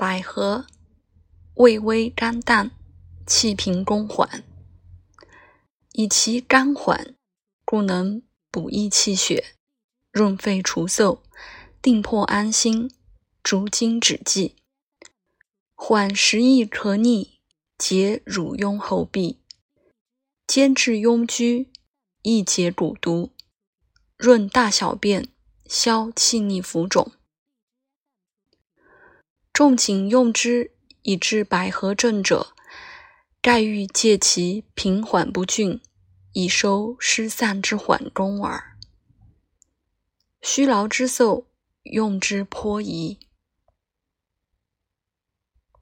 百合，味微甘淡，气平宫缓，以其甘缓，故能补益气血，润肺除嗽，定魄安心，逐经止悸，缓食易咳逆，解乳痈后痹，兼治痈疽，易解蛊毒，润大小便，消气逆浮肿。仲景用之以治百合症者，盖欲借其平缓不峻，以收失散之缓功耳。虚劳之嗽，用之颇宜。